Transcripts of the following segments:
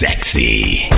sexy.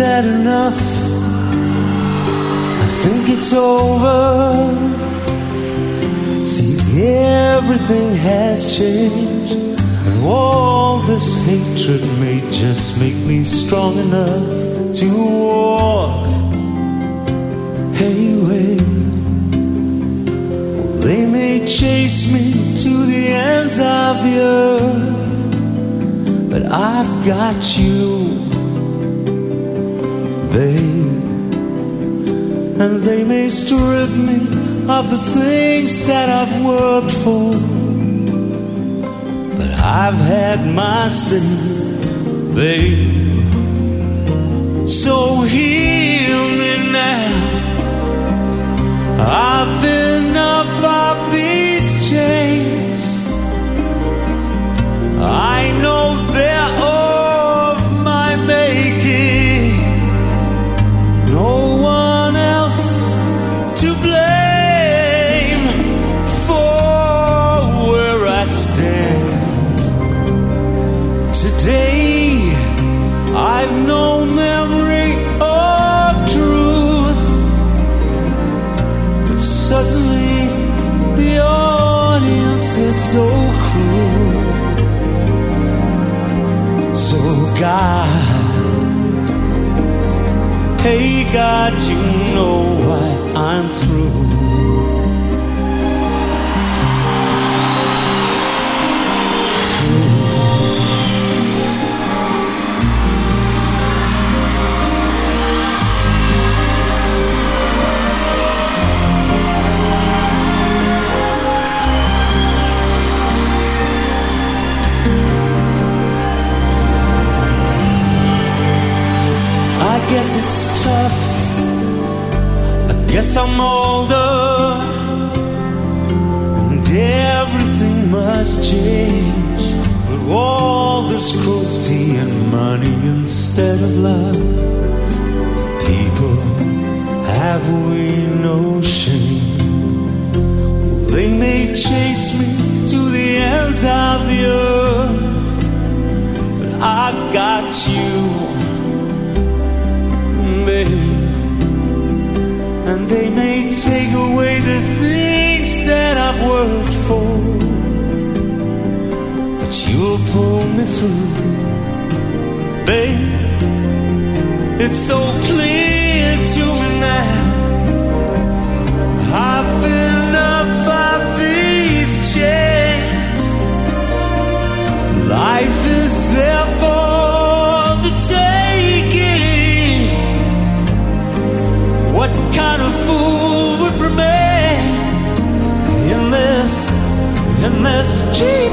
That enough? I think it's over. See, everything has changed. And all this hatred may just make me strong enough to walk. Hey, wait. They may chase me to the ends of the earth, but I've got you And they may strip me of the things that I've worked for. But I've had my say, babe. So hear me now. I've enough of these chains. I know God. Hey God, you know why I'm through. Guess it's tough. I guess I'm older. And everything must change. But all this cruelty and money instead of love. People, have we no shame? They may chase me to the ends of the earth. But I've got you. And they may take away the things that I've worked for. But you'll pull me through, babe. It's so clear to me now. I've enough of these chains. Life is there this cheap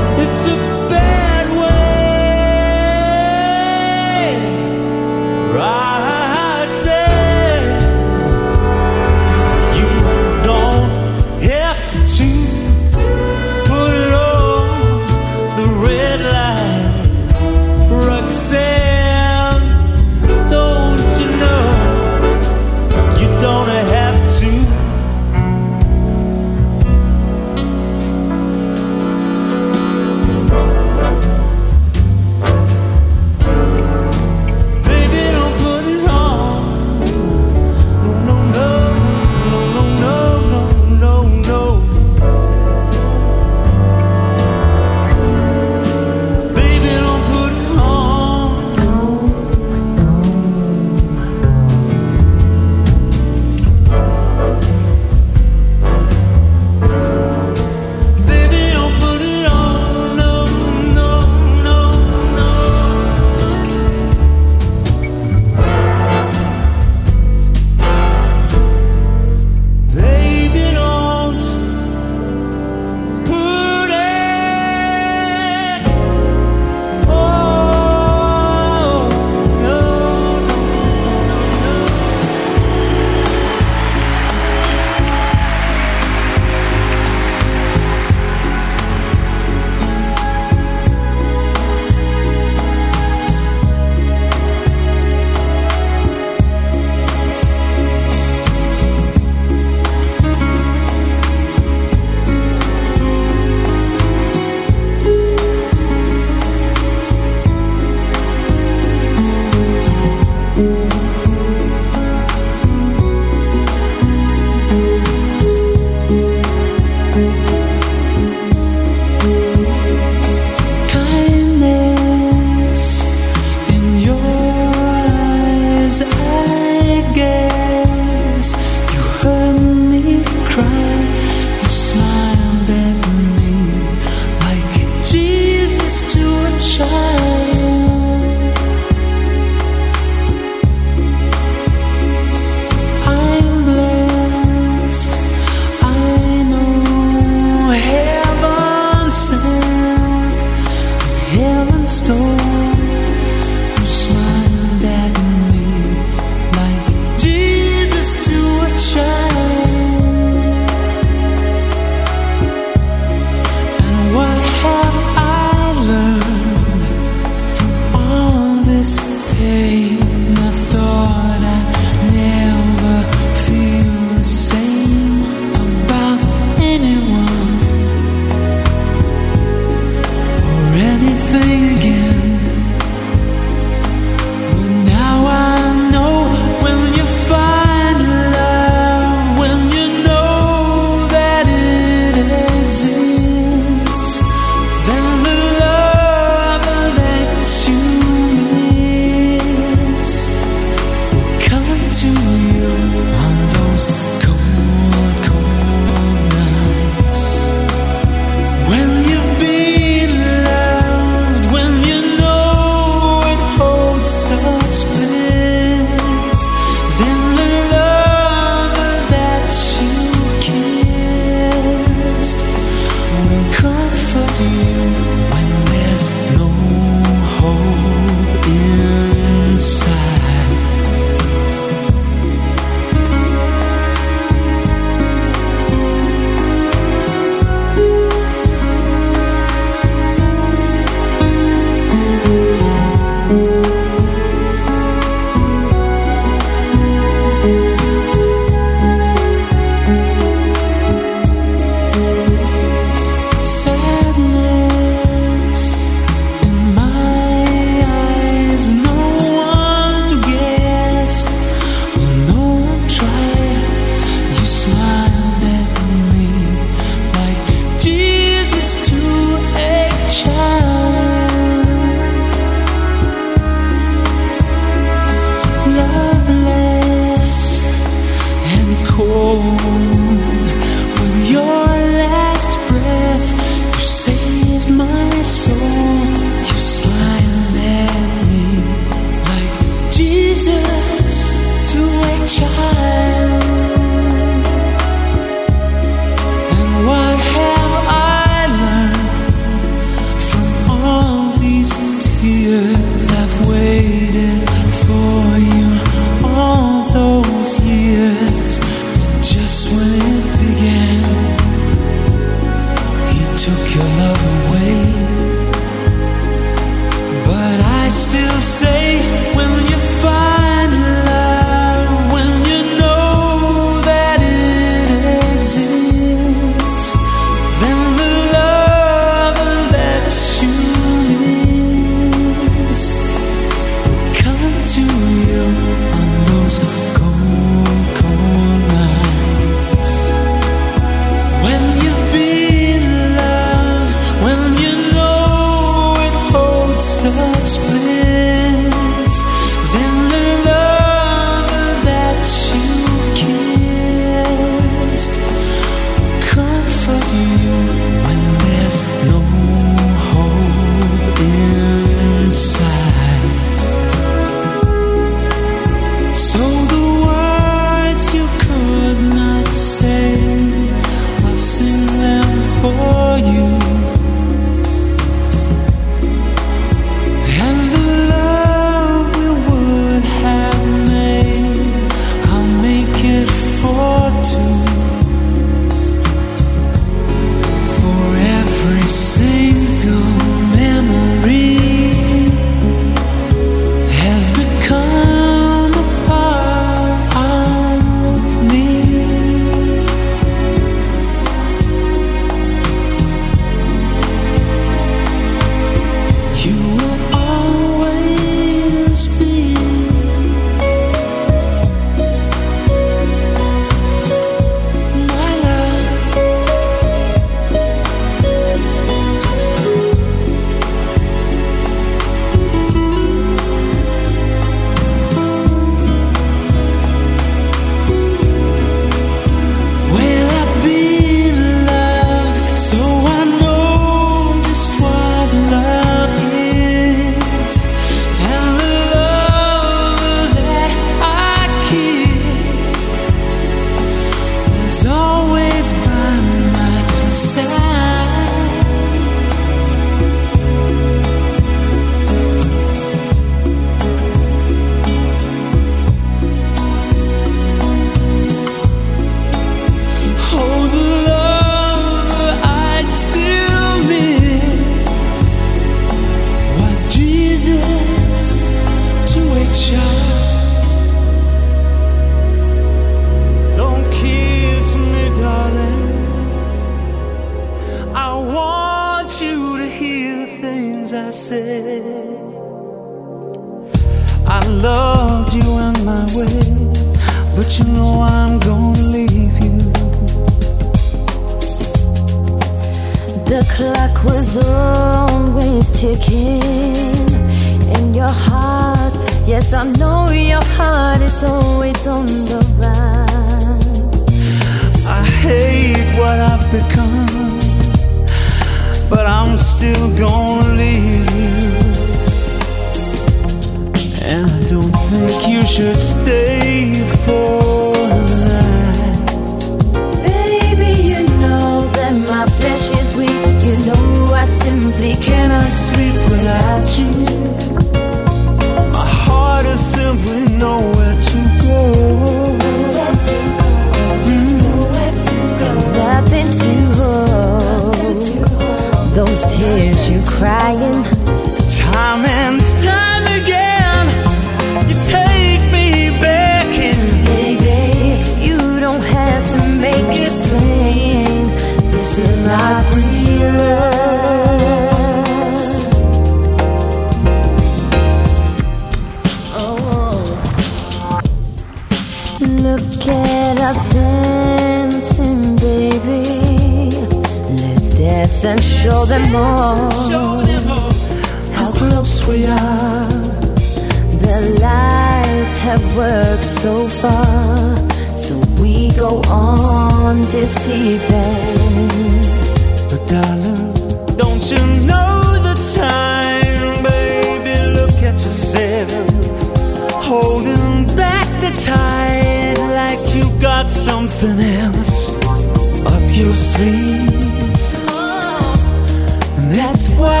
That's why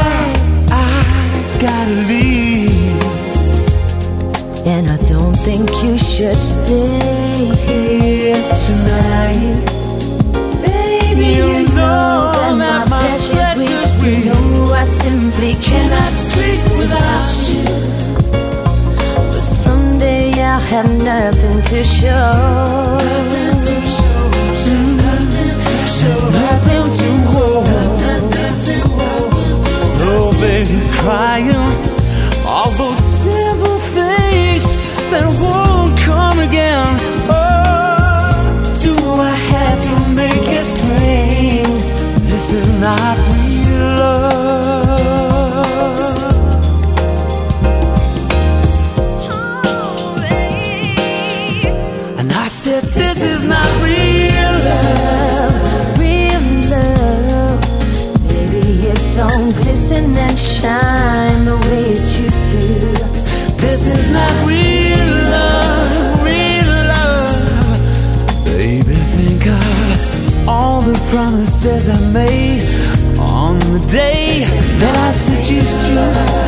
I gotta leave. And I don't think you should stay here tonight. Baby, you know that my flesh is weak. You know I simply cannot sleep without you. But someday I'll have nothing to show. Nothing to show. Baby, crying all those simple things that won't come again. Oh, do I have to make it plain? This is not shine the way it used to. This is not real love, real love. Baby, think of all the promises I made on the day that I seduced you.